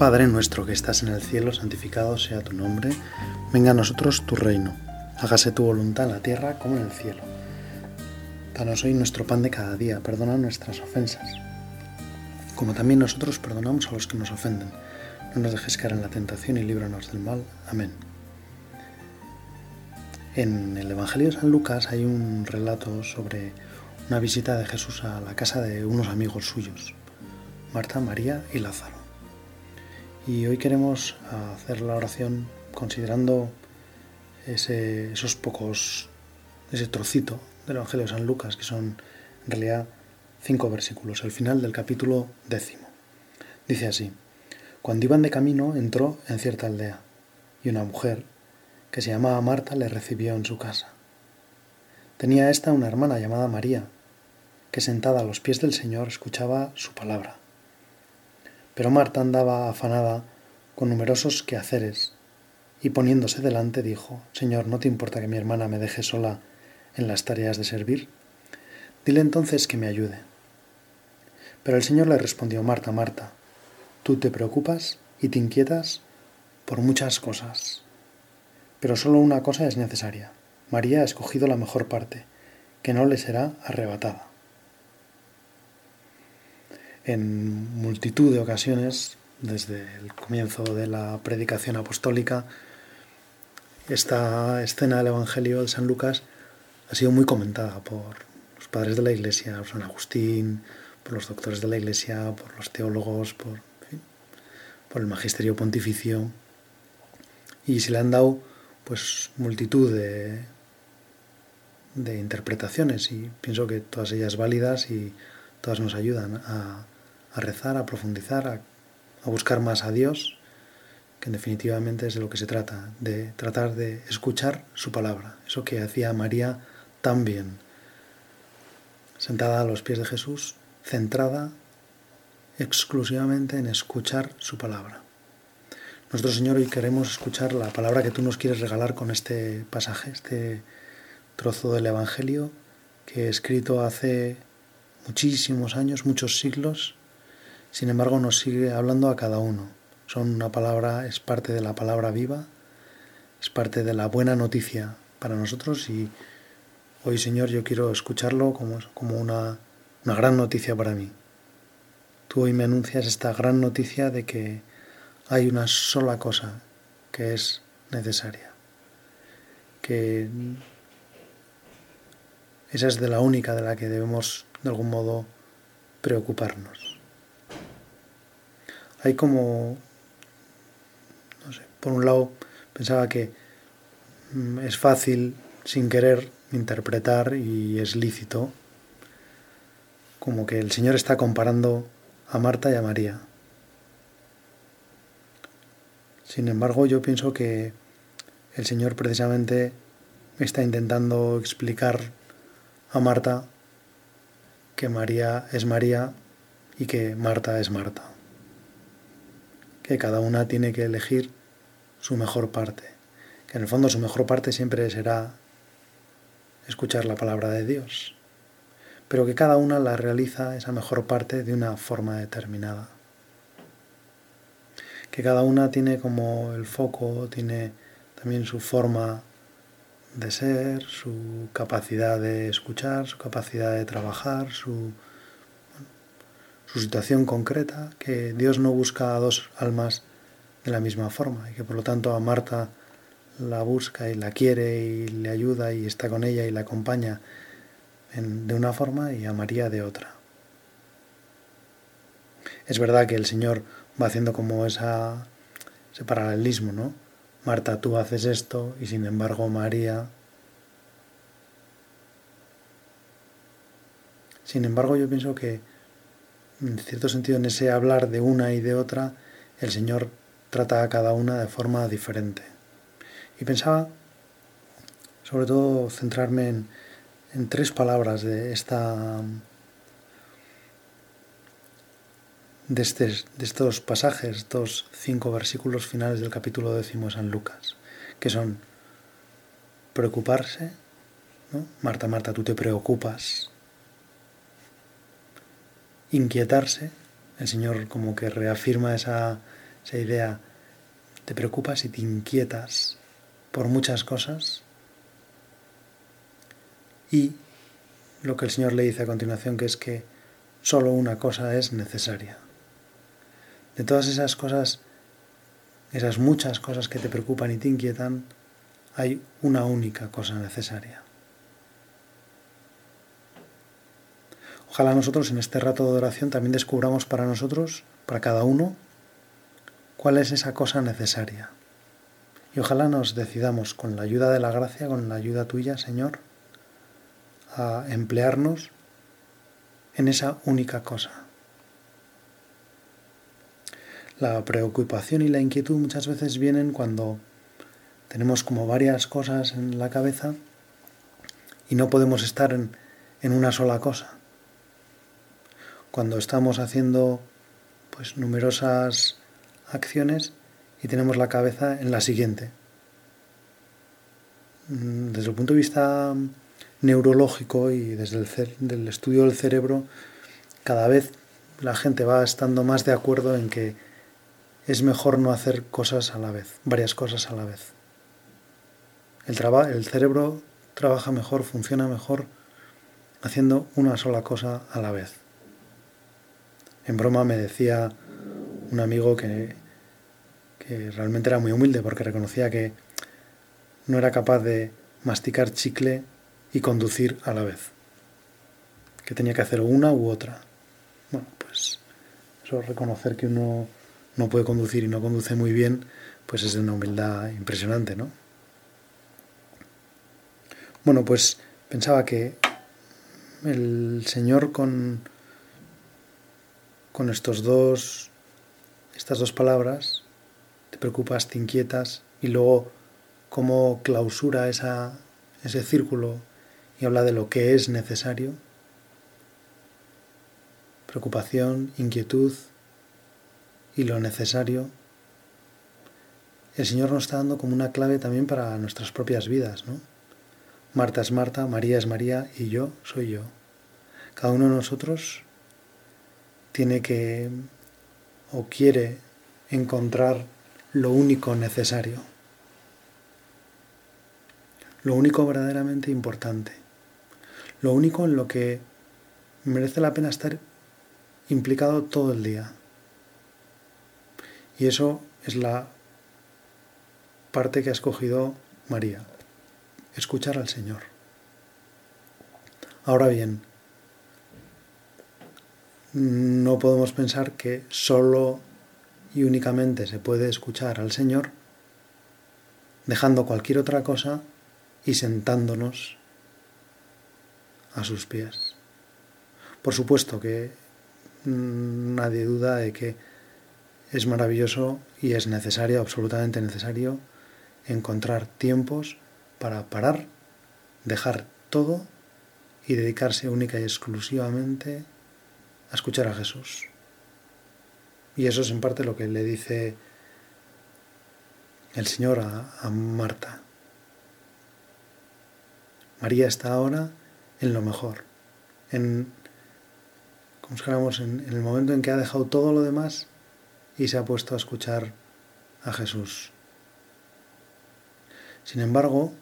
Padre nuestro que estás en el cielo, santificado sea tu nombre, venga a nosotros tu reino, hágase tu voluntad en la tierra como en el cielo. Danos hoy nuestro pan de cada día, perdona nuestras ofensas, como también nosotros perdonamos a los que nos ofenden. No nos dejes caer en la tentación y líbranos del mal. Amén. En el Evangelio de San Lucas hay un relato sobre una visita de Jesús a la casa de unos amigos suyos, Marta, María y Lázaro. Y hoy queremos hacer la oración considerando esos pocos, ese trocito del Evangelio de San Lucas, que son en realidad cinco versículos, el final del capítulo décimo. Dice así, cuando iban de camino entró en cierta aldea, y una mujer, que se llamaba Marta, le recibió en su casa. Tenía esta una hermana llamada María, que sentada a los pies del Señor escuchaba su palabra. Pero Marta andaba afanada con numerosos quehaceres, y poniéndose delante dijo, Señor, ¿no te importa que mi hermana me deje sola en las tareas de servir? Dile entonces que me ayude. Pero el Señor le respondió, Marta, Marta, tú te preocupas y te inquietas por muchas cosas, pero solo una cosa es necesaria. María ha escogido la mejor parte, que no le será arrebatada en multitud de ocasiones, desde el comienzo de la predicación apostólica, esta escena del Evangelio de San Lucas ha sido muy comentada por los padres de la Iglesia, por San Agustín, por los doctores de la Iglesia, por los teólogos, por, por el magisterio pontificio, y se le han dado pues multitud de, de interpretaciones y pienso que todas ellas válidas y todas nos ayudan a, rezar, a profundizar, a, buscar más a Dios, que definitivamente es de lo que se trata, de tratar de escuchar su palabra, eso que hacía María tan bien, sentada a los pies de Jesús, centrada exclusivamente en escuchar su palabra. Nuestro Señor hoy queremos escuchar la palabra que tú nos quieres regalar con este pasaje, este trozo del Evangelio que escrito hace muchísimos años, muchos siglos, sin embargo nos sigue hablando a cada uno. Son una palabra, es parte de la palabra viva, es parte de la buena noticia para nosotros y hoy Señor yo quiero escucharlo como, como una, una gran noticia para mí. Tú hoy me anuncias esta gran noticia de que hay una sola cosa que es necesaria, que esa es de la única de la que debemos de algún modo preocuparnos. Hay como, no sé, por un lado pensaba que mm, es fácil sin querer interpretar y es lícito como que el Señor está comparando a Marta y a María. Sin embargo, yo pienso que el Señor precisamente está intentando explicar a Marta que María es María y que Marta es Marta. Que cada una tiene que elegir su mejor parte. Que en el fondo su mejor parte siempre será escuchar la palabra de Dios. Pero que cada una la realiza esa mejor parte de una forma determinada. Que cada una tiene como el foco, tiene también su forma de ser, su capacidad de escuchar, su capacidad de trabajar, su, su situación concreta, que Dios no busca a dos almas de la misma forma y que por lo tanto a Marta la busca y la quiere y le ayuda y está con ella y la acompaña de una forma y a María de otra. Es verdad que el Señor va haciendo como esa, ese paralelismo, ¿no? Marta, tú haces esto y sin embargo María... Sin embargo, yo pienso que, en cierto sentido, en ese hablar de una y de otra, el Señor trata a cada una de forma diferente. Y pensaba, sobre todo, centrarme en, en tres palabras de esta de, este, de estos pasajes, estos cinco versículos finales del capítulo décimo de San Lucas, que son preocuparse, Marta, Marta, tú te preocupas, inquietarse, el Señor como que reafirma esa, esa idea, te preocupas y te inquietas por muchas cosas. Y lo que el Señor le dice a continuación, que es que solo una cosa es necesaria. De todas esas cosas, esas muchas cosas que te preocupan y te inquietan, hay una única cosa necesaria. Ojalá nosotros en este rato de oración también descubramos para nosotros, para cada uno, cuál es esa cosa necesaria. Y ojalá nos decidamos con la ayuda de la gracia, con la ayuda tuya, Señor, a emplearnos en esa única cosa. La preocupación y la inquietud muchas veces vienen cuando tenemos como varias cosas en la cabeza y no podemos estar en, en una sola cosa. Cuando estamos haciendo pues numerosas acciones y tenemos la cabeza en la siguiente. Mm, desde el punto de vista neurológico y desde el, estudio del cerebro, cada vez la gente va estando más de acuerdo en que es mejor no hacer cosas a la vez, varias cosas a la vez. El, el cerebro trabaja mejor, funciona mejor haciendo una sola cosa a la vez. En broma me decía un amigo que, que realmente era muy humilde porque reconocía que no era capaz de masticar chicle y conducir a la vez. Que tenía que hacer una u otra. Bueno, pues eso reconocer que uno no puede conducir y no conduce muy bien, pues es de una humildad impresionante, ¿no? Bueno, pues pensaba que el Señor con, con estos dos, estas dos palabras, te preocupas, te inquietas, y luego cómo clausura esa, ese círculo y habla de lo que es necesario. Preocupación, inquietud y lo necesario. El Señor nos está dando como una clave también para nuestras propias vidas, ¿no? Marta es Marta, María es María y yo soy yo. Cada uno de nosotros tiene que o quiere encontrar lo único necesario, lo único verdaderamente importante lo único en lo que merece la pena estar implicado todo el día. Y eso es la parte que ha escogido María, escuchar al Señor. Ahora bien, no podemos pensar que solo y únicamente se puede escuchar al Señor dejando cualquier otra cosa y sentándonos a sus pies. Por supuesto que nadie duda de que es maravilloso y es necesario, absolutamente necesario, encontrar tiempos para parar, dejar todo y dedicarse única y exclusivamente a escuchar a Jesús. Y eso es en parte lo que le dice el Señor a, Marta. María está ahora en lo mejor, en, como en, en el momento en que ha dejado todo lo demás y se ha puesto a escuchar a Jesús. Sin embargo,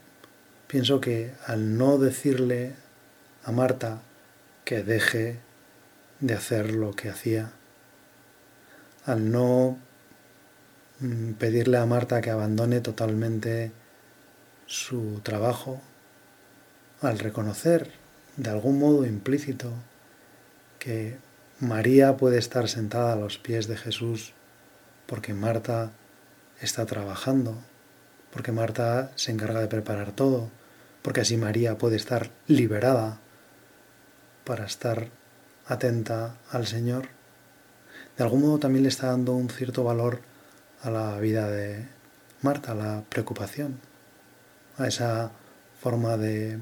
pienso que al no decirle a Marta que deje de hacer lo que hacía, al no mm, pedirle a Marta que abandone totalmente su trabajo, al reconocer de algún modo implícito que María puede estar sentada a los pies de Jesús porque Marta está trabajando, porque Marta se encarga de preparar todo, porque así María puede estar liberada para estar atenta al Señor. De algún modo también le está dando un cierto valor a la vida de Marta, a la preocupación, a esa forma de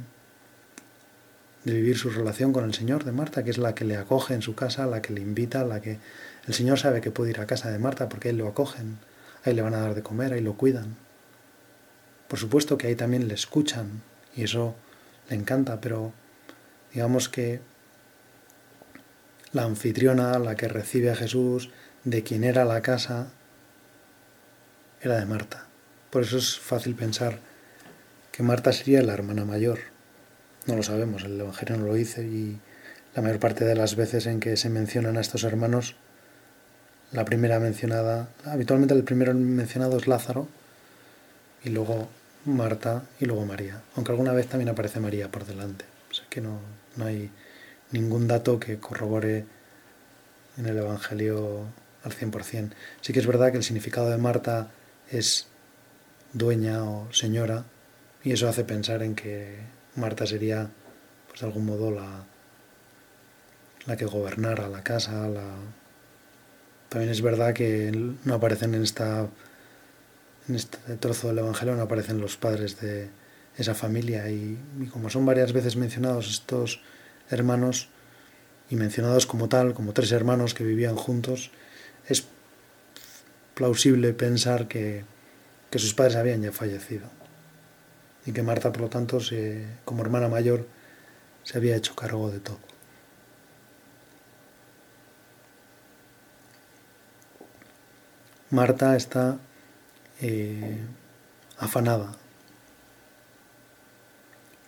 de vivir su relación con el Señor de Marta, que es la que le acoge en su casa, la que le invita, la que el Señor sabe que puede ir a casa de Marta porque ahí lo acogen, ahí le van a dar de comer, ahí lo cuidan. Por supuesto que ahí también le escuchan y eso le encanta, pero digamos que la anfitriona, la que recibe a Jesús, de quien era la casa, era de Marta. Por eso es fácil pensar que Marta sería la hermana mayor. No lo sabemos, el Evangelio no lo dice y la mayor parte de las veces en que se mencionan a estos hermanos, la primera mencionada, habitualmente el primero mencionado es Lázaro y luego Marta y luego María, aunque alguna vez también aparece María por delante. O sea que no, no hay ningún dato que corrobore en el Evangelio al 100%. Sí que es verdad que el significado de Marta es dueña o señora y eso hace pensar en que Marta sería pues de algún modo la, la que gobernara la casa. La... También es verdad que no aparecen en esta en este trozo del Evangelio no aparecen los padres de esa familia y como son varias veces mencionados estos hermanos y mencionados como tal, como tres hermanos que vivían juntos, es plausible pensar que, sus padres habían ya fallecido y que Marta, por lo tanto, como hermana mayor, se había hecho cargo de todo. Marta está eh, afanada,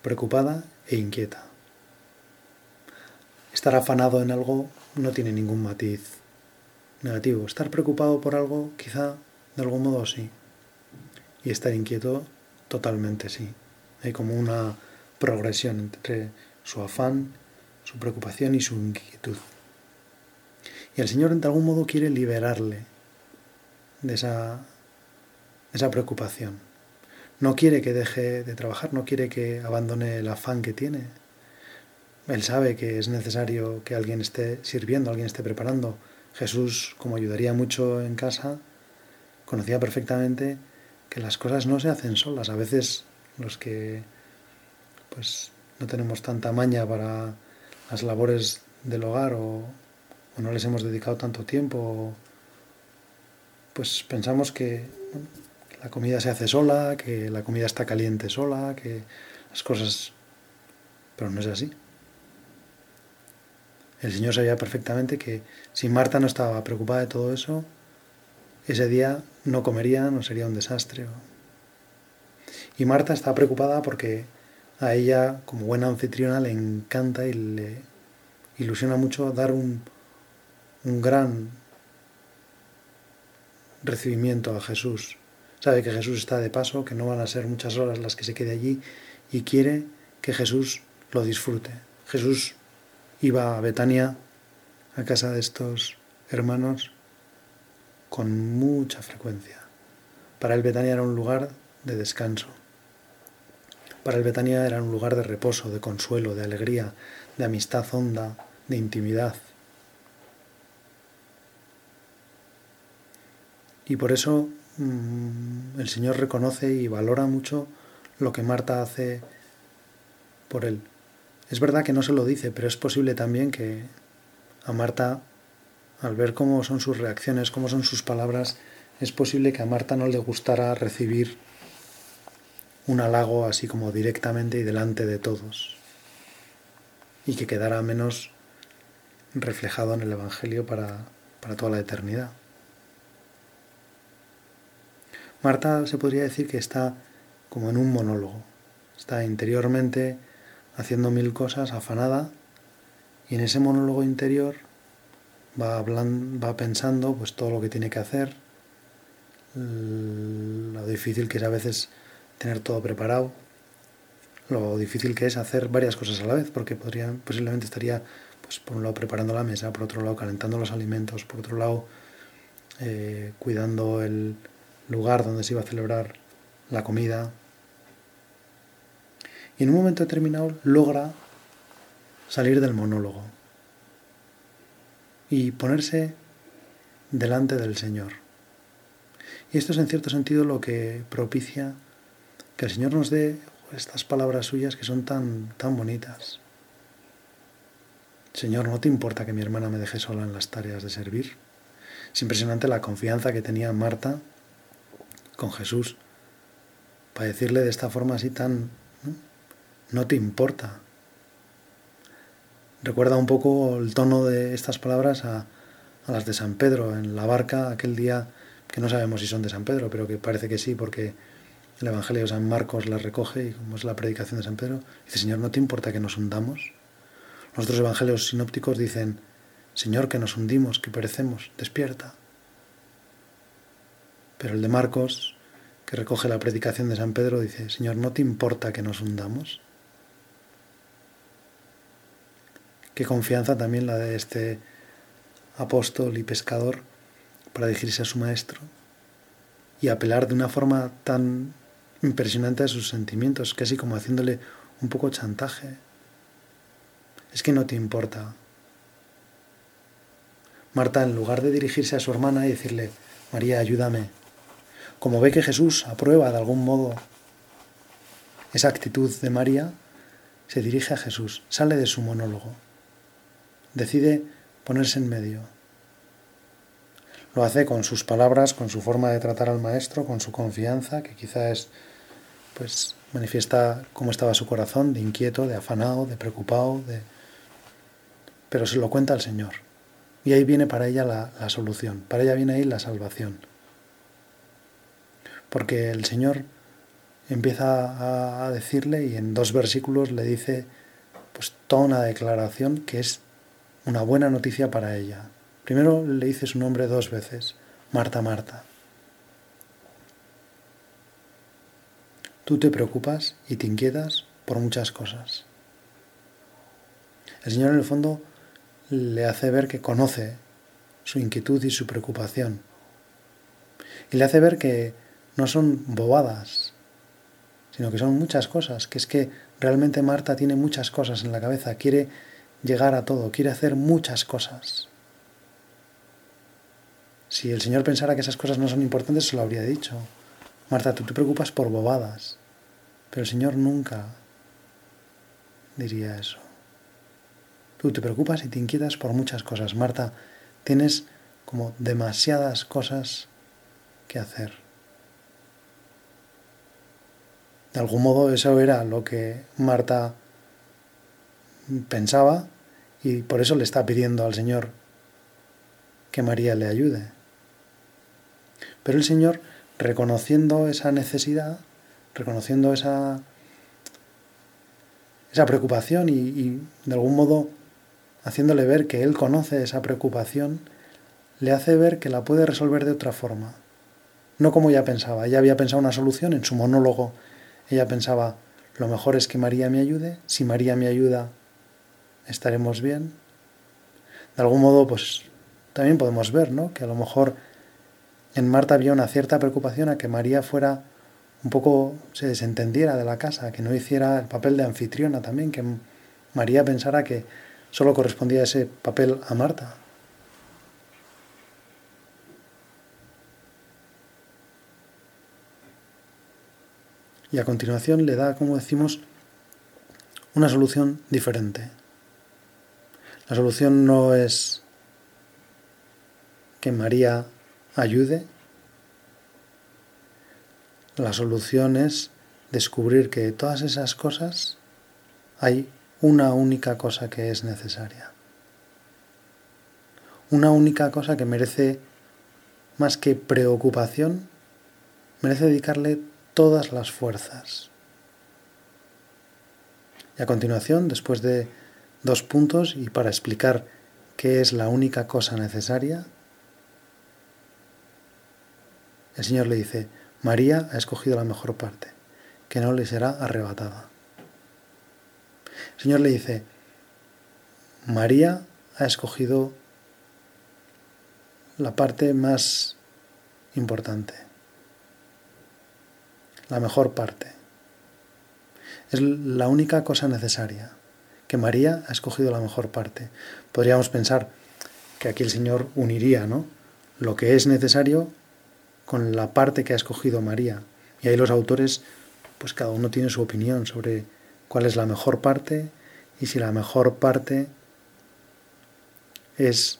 preocupada e inquieta. Estar afanado en algo no tiene ningún matiz negativo. Estar preocupado por algo, quizá de algún modo sí. Y estar inquieto, totalmente sí. Hay como una progresión entre su afán, su preocupación y su inquietud. Y el Señor de algún modo quiere liberarle de esa, esa preocupación. No quiere que deje de trabajar, no quiere que abandone el afán que tiene. Él sabe que es necesario que alguien esté sirviendo, alguien esté preparando, Jesús, como ayudaría mucho en casa, conocía perfectamente que las cosas no se hacen solas. A veces los que pues no tenemos tanta maña para las labores del hogar o, no les hemos dedicado tanto tiempo, pues pensamos que la comida se hace sola, que la comida está caliente sola, que las cosas... Pero no es así. El Señor sabía perfectamente que si Marta no estaba preocupada de todo eso, ese día no comería, no sería un desastre. Y Marta está preocupada porque a ella, como buena anfitriona, le encanta y le ilusiona mucho dar un, un gran recibimiento a Jesús. Sabe que Jesús está de paso, que no van a ser muchas horas las que se quede allí y quiere que Jesús lo disfrute. Jesús iba a Betania, a casa de estos hermanos, con mucha frecuencia. Para él Betania era un lugar de descanso. Para él Betania era un lugar de reposo, de consuelo, de alegría, de amistad honda, de intimidad. Y por eso mm, el Señor reconoce y valora mucho lo que Marta hace por él. Es verdad que no se lo dice, pero es posible también que a Marta, al ver cómo son sus reacciones, cómo son sus palabras, es posible que a Marta no le gustara recibir un halago así como directamente y delante de todos, y que quedara menos reflejado en el Evangelio para, para toda la eternidad. Marta se podría decir que está como en un monólogo, está interiormente haciendo mil cosas, afanada, y en ese monólogo interior va, hablando, va pensando pues todo lo que tiene que hacer, lo difícil que es a veces tener todo preparado, lo difícil que es hacer varias cosas a la vez, porque podría, posiblemente estaría, pues, por un lado preparando la mesa, por otro lado calentando los alimentos, por otro lado eh, cuidando el lugar donde se iba a celebrar la comida, y en un momento determinado logra salir del monólogo y ponerse delante del Señor. Y esto es en cierto sentido lo que propicia que el Señor nos dé estas palabras suyas que son tan, tan bonitas. Señor, ¿no te importa que mi hermana me deje sola en las tareas de servir? Es impresionante la confianza que tenía Marta con Jesús para decirle de esta forma así tan, no te importa. Recuerda un poco el tono de estas palabras a, las de San Pedro en la barca aquel día que no sabemos si son de San Pedro, pero que parece que sí, porque el Evangelio de San Marcos las recoge y como es la predicación de San Pedro, dice, Señor, ¿no te importa que nos hundamos? Los otros evangelios sinópticos dicen, Señor, que nos hundimos, que perecemos, despierta. Pero el de Marcos, que recoge la predicación de San Pedro, dice, Señor, ¿no te importa que nos hundamos? Qué confianza también la de este apóstol y pescador para dirigirse a su maestro y apelar de una forma tan impresionante a sus sentimientos, casi como haciéndole un poco chantaje. Es que no te importa. Marta, en lugar de dirigirse a su hermana y decirle, María, ayúdame, como ve que Jesús aprueba de algún modo esa actitud de María, se dirige a Jesús, sale de su monólogo, decide ponerse en medio. Lo hace con sus palabras, con su forma de tratar al maestro, con su confianza, que quizá es pues manifiesta cómo estaba su corazón, de inquieto, de afanado, de preocupado, de... pero se lo cuenta al Señor. Y ahí viene para ella la, la solución, para ella viene ahí la salvación. Porque el Señor empieza a decirle y en dos versículos le dice pues toda una declaración que es una buena noticia para ella. Primero le dice su nombre dos veces, Marta, Marta. Tú te preocupas y te inquietas por muchas cosas. El Señor en el fondo le hace ver que conoce su inquietud y su preocupación. Y le hace ver que no son bobadas, sino que son muchas cosas, que es que realmente Marta tiene muchas cosas en la cabeza, quiere llegar a todo, quiere hacer muchas cosas. Si el Señor pensara que esas cosas no son importantes, se lo habría dicho. Marta, tú te preocupas por bobadas, pero el Señor nunca diría eso. Tú te preocupas y te inquietas por muchas cosas. Marta, tienes como demasiadas cosas que hacer. De algún modo eso era lo que Marta pensaba y por eso le está pidiendo al Señor que María le ayude. Pero el Señor, reconociendo esa necesidad, reconociendo esa, esa preocupación y, y de algún modo haciéndole ver que Él conoce esa preocupación, le hace ver que la puede resolver de otra forma. No como ella pensaba. Ella había pensado una solución en su monólogo. Ella pensaba, lo mejor es que María me ayude. Si María me ayuda, estaremos bien. De algún modo, pues también podemos ver, ¿no? Que a lo mejor en Marta había una cierta preocupación a que María fuera un poco, se desentendiera de la casa, que no hiciera el papel de anfitriona también, que María pensara que solo correspondía ese papel a Marta. Y a continuación le da, como decimos, una solución diferente. La solución no es que María ayude. La solución es descubrir que de todas esas cosas hay una única cosa que es necesaria. Una única cosa que merece más que preocupación, merece dedicarle todas las fuerzas. Y a continuación, después de dos puntos y para explicar qué es la única cosa necesaria, el Señor le dice, María ha escogido la mejor parte, que no le será arrebatada. El Señor le dice, María ha escogido la parte más importante, la mejor parte. Es la única cosa necesaria que María ha escogido la mejor parte. Podríamos pensar que aquí el Señor uniría ¿no? lo que es necesario con la parte que ha escogido María. Y ahí los autores, pues cada uno tiene su opinión sobre cuál es la mejor parte y si la mejor parte es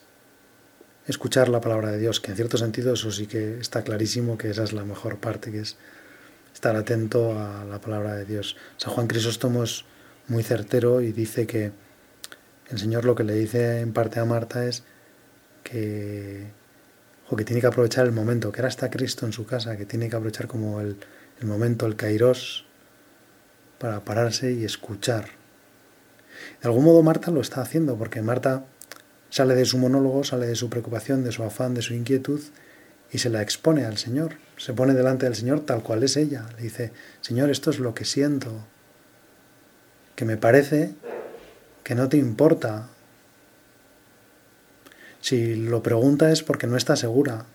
escuchar la palabra de Dios, que en cierto sentido eso sí que está clarísimo que esa es la mejor parte, que es estar atento a la palabra de Dios. San Juan Crisóstomo es muy certero y dice que el Señor lo que le dice en parte a Marta es que o que tiene que aprovechar el momento, que ahora está Cristo en su casa, que tiene que aprovechar como el, el momento, el kairos, para pararse y escuchar. De algún modo Marta lo está haciendo, porque Marta sale de su monólogo, sale de su preocupación, de su afán, de su inquietud, y se la expone al Señor. Se pone delante del Señor tal cual es ella. Le dice, Señor, esto es lo que siento, que me parece que no te importa. Si lo pregunta es porque no está segura.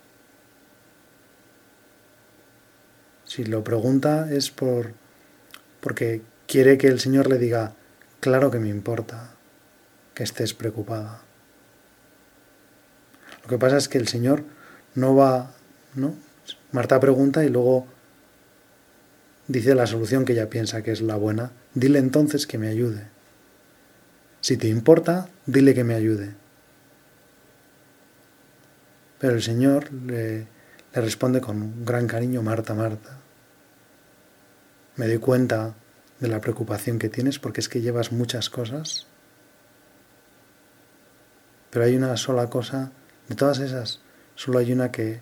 Si lo pregunta es por porque quiere que el Señor le diga, claro que me importa que estés preocupada. Lo que pasa es que el Señor no va, ¿no? Marta pregunta y luego dice la solución que ella piensa que es la buena. Dile entonces que me ayude. Si te importa, dile que me ayude. Pero el Señor le, responde con gran cariño, Marta, Marta. Me doy cuenta de la preocupación que tienes porque es que llevas muchas cosas. Pero hay una sola cosa, de todas esas, solo hay una que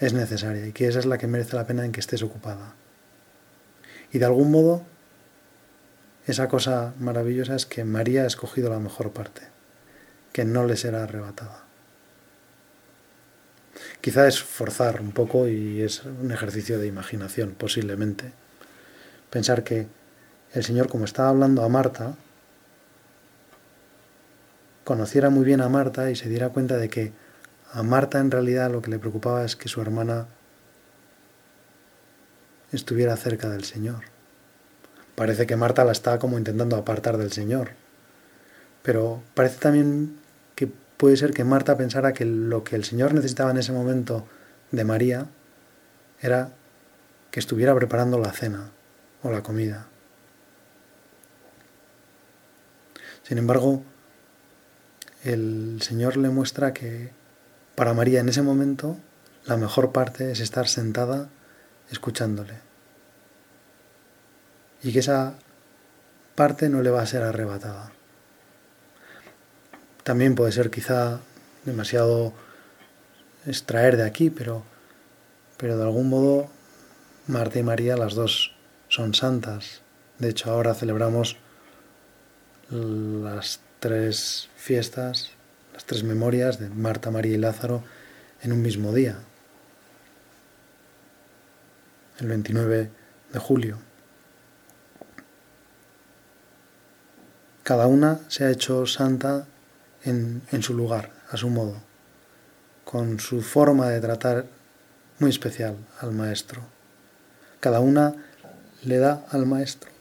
es necesaria y que esa es la que merece la pena en que estés ocupada. Y de algún modo, esa cosa maravillosa es que María ha escogido la mejor parte, que no le será arrebatada. Quizá es forzar un poco y es un ejercicio de imaginación, posiblemente pensar que el Señor, como estaba hablando a Marta, conociera muy bien a Marta y se diera cuenta de que a Marta en realidad lo que le preocupaba es que su hermana estuviera cerca del Señor. Parece que Marta la está como intentando apartar del Señor. Pero parece también que puede ser que Marta pensara que lo que el Señor necesitaba en ese momento de María era que estuviera preparando la cena o la comida. Sin embargo, el Señor le muestra que para María en ese momento la mejor parte es estar sentada escuchándole. Y que esa parte no le va a ser arrebatada. También puede ser quizá demasiado extraer de aquí, pero, pero de algún modo Marta y María, las dos son santas. De hecho, ahora celebramos las tres fiestas, las tres memorias de Marta, María y Lázaro en un mismo día, el 29 de julio. Cada una se ha hecho santa en, en su lugar, a su modo, con su forma de tratar muy especial al Maestro. Cada una le da al maestro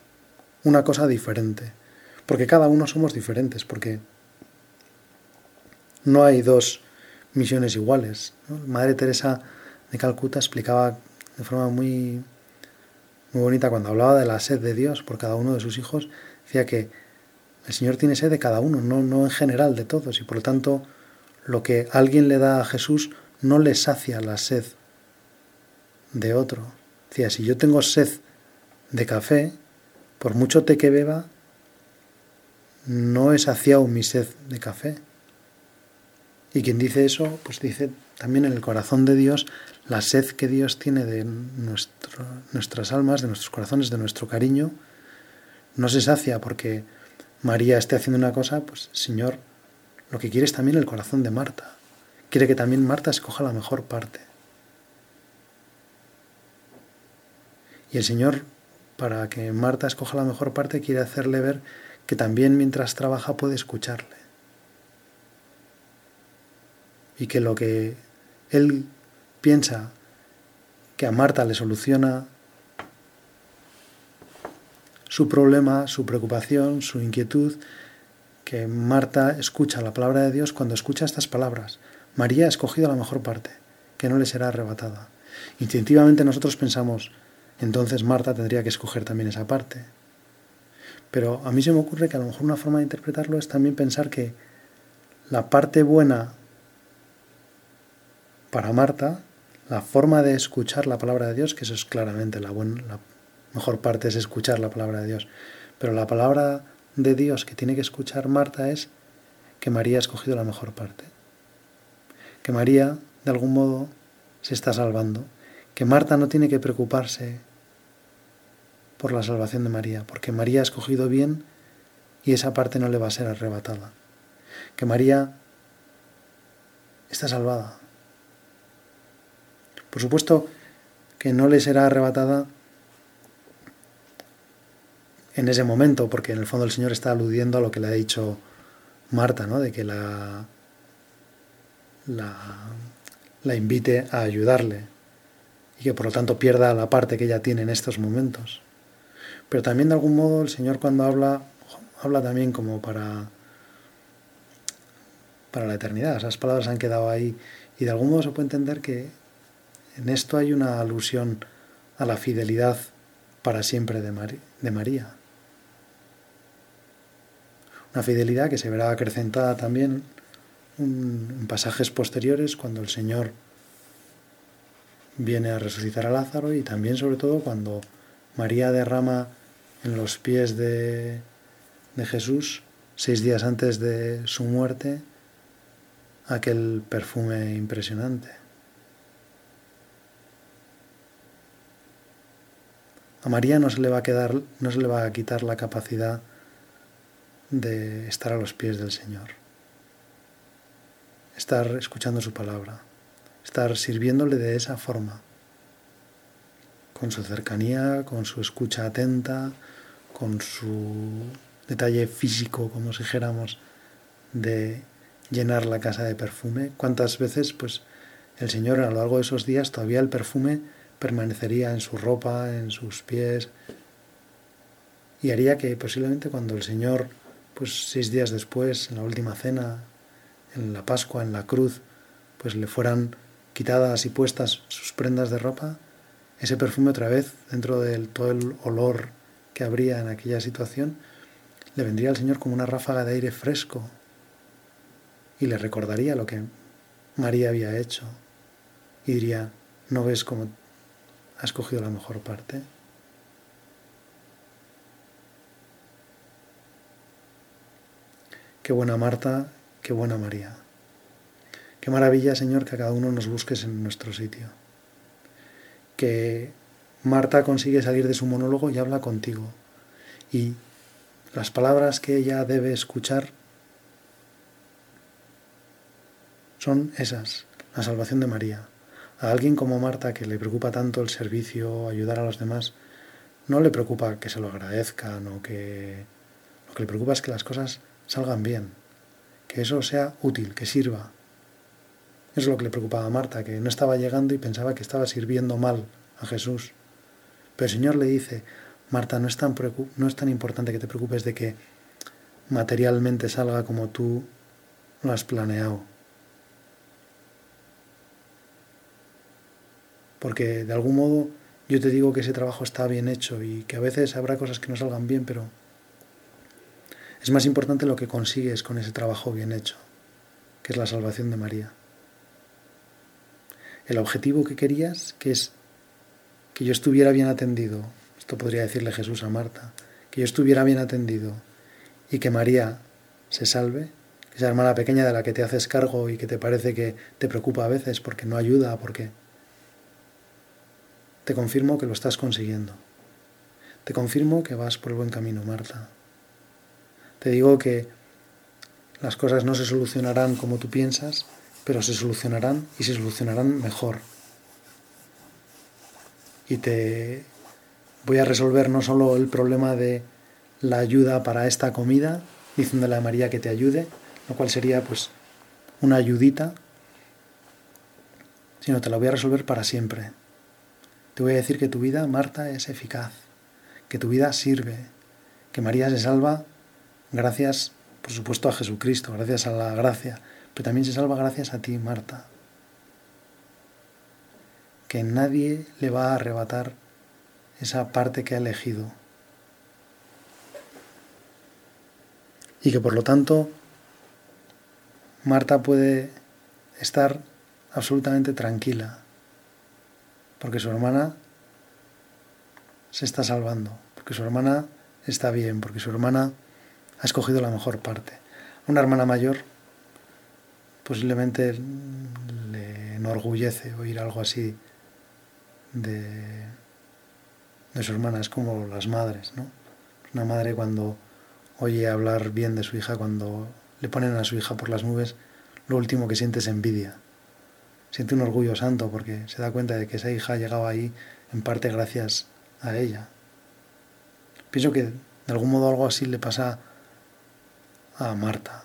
una cosa diferente, porque cada uno somos diferentes, porque no hay dos misiones iguales. Madre Teresa de Calcuta explicaba de forma muy, muy bonita cuando hablaba de la sed de Dios por cada uno de sus hijos, decía que el Señor tiene sed de cada uno, no, no en general de todos, y por lo tanto lo que alguien le da a Jesús no le sacia la sed de otro. Decía, si yo tengo sed de café, por mucho té que beba, no he saciado mi sed de café. Y quien dice eso, pues dice también en el corazón de Dios la sed que Dios tiene de nuestras almas, de nuestros corazones, de nuestro cariño, no se sacia porque María esté haciendo una cosa, pues Señor, lo que quiere es también el corazón de Marta. Quiere que también Marta escoja la mejor parte. Y el Señor para que Marta escoja la mejor parte, quiere hacerle ver que también mientras trabaja puede escucharle. Y que lo que él piensa que a Marta le soluciona su problema, su preocupación, su inquietud, que Marta escucha la palabra de Dios cuando escucha estas palabras. María ha escogido la mejor parte, que no le será arrebatada. Instintivamente nosotros pensamos, entonces Marta tendría que escoger también esa parte. Pero a mí se me ocurre que a lo mejor una forma de interpretarlo es también pensar que la parte buena para Marta, la forma de escuchar la palabra de Dios, que eso es claramente la, buena, la mejor parte es escuchar la palabra de Dios, pero la palabra de Dios que tiene que escuchar Marta es que María ha escogido la mejor parte. Que María, de algún modo, se está salvando, que Marta no tiene que preocuparse por la salvación de María, porque María ha escogido bien y esa parte no le va a ser arrebatada. Que María está salvada. Por supuesto que no le será arrebatada en ese momento, porque en el fondo el Señor está aludiendo a lo que le ha dicho Marta, ¿no? de que la, la, invite a ayudarle y que por lo tanto pierda la parte que ella tiene en estos momentos. Pero también de algún modo el Señor cuando habla, habla también como para, para la eternidad. Esas palabras han quedado ahí y de algún modo se puede entender que en esto hay una alusión a la fidelidad para siempre de, María. Una fidelidad que se verá acrecentada también en pasajes posteriores cuando el Señor viene a resucitar a Lázaro y también sobre todo cuando María derrama en los pies de Jesús, seis días antes de su muerte, aquel perfume impresionante. A María no se le va a quedar, no se le va a quitar la capacidad de estar a los pies del Señor, estar escuchando su palabra, estar sirviéndole de esa forma. Con su cercanía, con su escucha atenta, con su detalle físico, como si dijéramos, de llenar la casa de perfume. ¿Cuántas veces, pues, el Señor a lo largo de esos días todavía el perfume permanecería en su ropa, en sus pies, y haría que posiblemente cuando el Señor, pues seis días después, en la última cena, en la Pascua, en la cruz, pues le fueran quitadas y puestas sus prendas de ropa, ese perfume otra vez, dentro de todo el olor que habría en aquella situación, le vendría al Señor como una ráfaga de aire fresco y le recordaría lo que María había hecho y diría, ¿no ves cómo has cogido la mejor parte? Qué buena Marta, qué buena María. Qué maravilla, Señor, que a cada uno nos busques en nuestro sitio que Marta consigue salir de su monólogo y habla contigo. Y las palabras que ella debe escuchar son esas, la salvación de María. A alguien como Marta, que le preocupa tanto el servicio, ayudar a los demás, no le preocupa que se lo agradezcan o que... Lo que le preocupa es que las cosas salgan bien, que eso sea útil, que sirva, eso es lo que le preocupaba a Marta, que no estaba llegando y pensaba que estaba sirviendo mal a Jesús. Pero el Señor le dice, Marta, no es tan, no es tan importante que te preocupes de que materialmente salga como tú lo has planeado. Porque de algún modo yo te digo que ese trabajo está bien hecho y que a veces habrá cosas que no salgan bien, pero es más importante lo que consigues con ese trabajo bien hecho, que es la salvación de María. El objetivo que querías, que es que yo estuviera bien atendido, esto podría decirle Jesús a Marta, que yo estuviera bien atendido y que María se salve, esa hermana pequeña de la que te haces cargo y que te parece que te preocupa a veces porque no ayuda, porque te confirmo que lo estás consiguiendo. Te confirmo que vas por el buen camino, Marta. Te digo que las cosas no se solucionarán como tú piensas, pero se solucionarán y se solucionarán mejor. Y te voy a resolver no solo el problema de la ayuda para esta comida, diciéndole a María que te ayude, lo cual sería pues una ayudita, sino te la voy a resolver para siempre. Te voy a decir que tu vida, Marta, es eficaz, que tu vida sirve, que María se salva gracias, por supuesto, a Jesucristo, gracias a la gracia, pero también se salva gracias a ti, Marta. Que nadie le va a arrebatar esa parte que ha elegido. Y que por lo tanto Marta puede estar absolutamente tranquila, porque su hermana se está salvando, porque su hermana está bien, porque su hermana ha escogido la mejor parte. Una hermana mayor posiblemente le enorgullece oír algo así de, de su hermana. Es como las madres, ¿no? Una madre cuando oye hablar bien de su hija, cuando le ponen a su hija por las nubes, lo último que siente es envidia. Siente un orgullo santo porque se da cuenta de que esa hija ha llegado ahí en parte gracias a ella. Pienso que de algún modo algo así le pasa a Marta,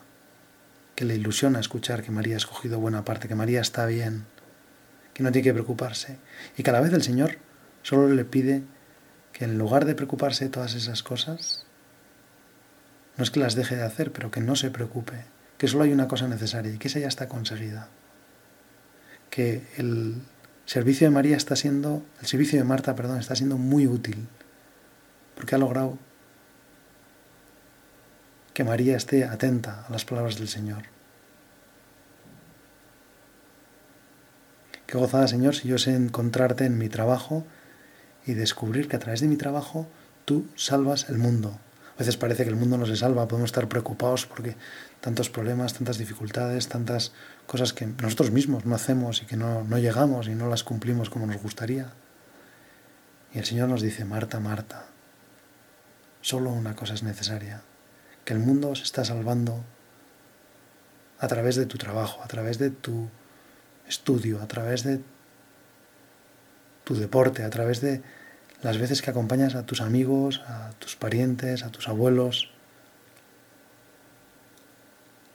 que le ilusiona escuchar que María ha escogido buena parte, que María está bien, que no tiene que preocuparse. Y cada vez el Señor solo le pide que en lugar de preocuparse de todas esas cosas, no es que las deje de hacer, pero que no se preocupe, que solo hay una cosa necesaria y que esa ya está conseguida. Que el servicio de María está siendo, el servicio de Marta, perdón, está siendo muy útil, porque ha logrado que María esté atenta a las palabras del Señor. Qué gozada, Señor, si yo sé encontrarte en mi trabajo y descubrir que a través de mi trabajo tú salvas el mundo. A veces parece que el mundo no se salva, podemos estar preocupados porque tantos problemas, tantas dificultades, tantas cosas que nosotros mismos no hacemos y que no, no llegamos y no las cumplimos como nos gustaría. Y el Señor nos dice, Marta, Marta, solo una cosa es necesaria, que el mundo se está salvando a través de tu trabajo, a través de tu estudio, a través de tu deporte, a través de las veces que acompañas a tus amigos, a tus parientes, a tus abuelos,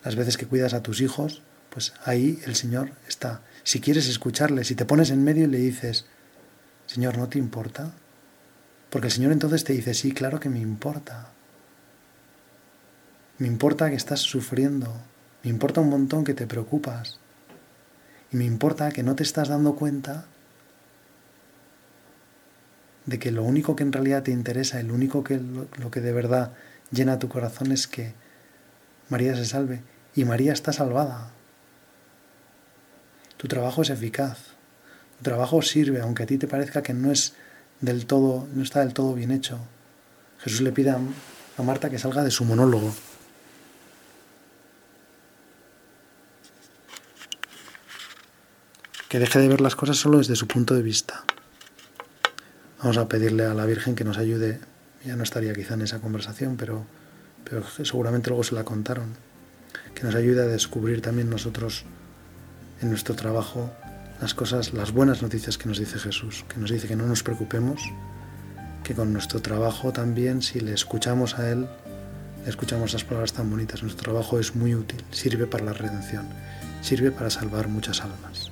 las veces que cuidas a tus hijos, pues ahí el Señor está. Si quieres escucharle, si te pones en medio y le dices, Señor, ¿no te importa? Porque el Señor entonces te dice, sí, claro que me importa. Me importa que estás sufriendo. Me importa un montón que te preocupas. Y me importa que no te estás dando cuenta de que lo único que en realidad te interesa, el único que lo, que de verdad llena tu corazón es que María se salve. Y María está salvada. Tu trabajo es eficaz. Tu trabajo sirve, aunque a ti te parezca que no es del todo, no está del todo bien hecho. Jesús le pide a Marta que salga de su monólogo. que deje de ver las cosas solo desde su punto de vista. Vamos a pedirle a la Virgen que nos ayude, ya no estaría quizá en esa conversación, pero, pero seguramente luego se la contaron, que nos ayude a descubrir también nosotros en nuestro trabajo las cosas, las buenas noticias que nos dice Jesús, que nos dice que no nos preocupemos, que con nuestro trabajo también, si le escuchamos a Él, le escuchamos las palabras tan bonitas, nuestro trabajo es muy útil, sirve para la redención, sirve para salvar muchas almas.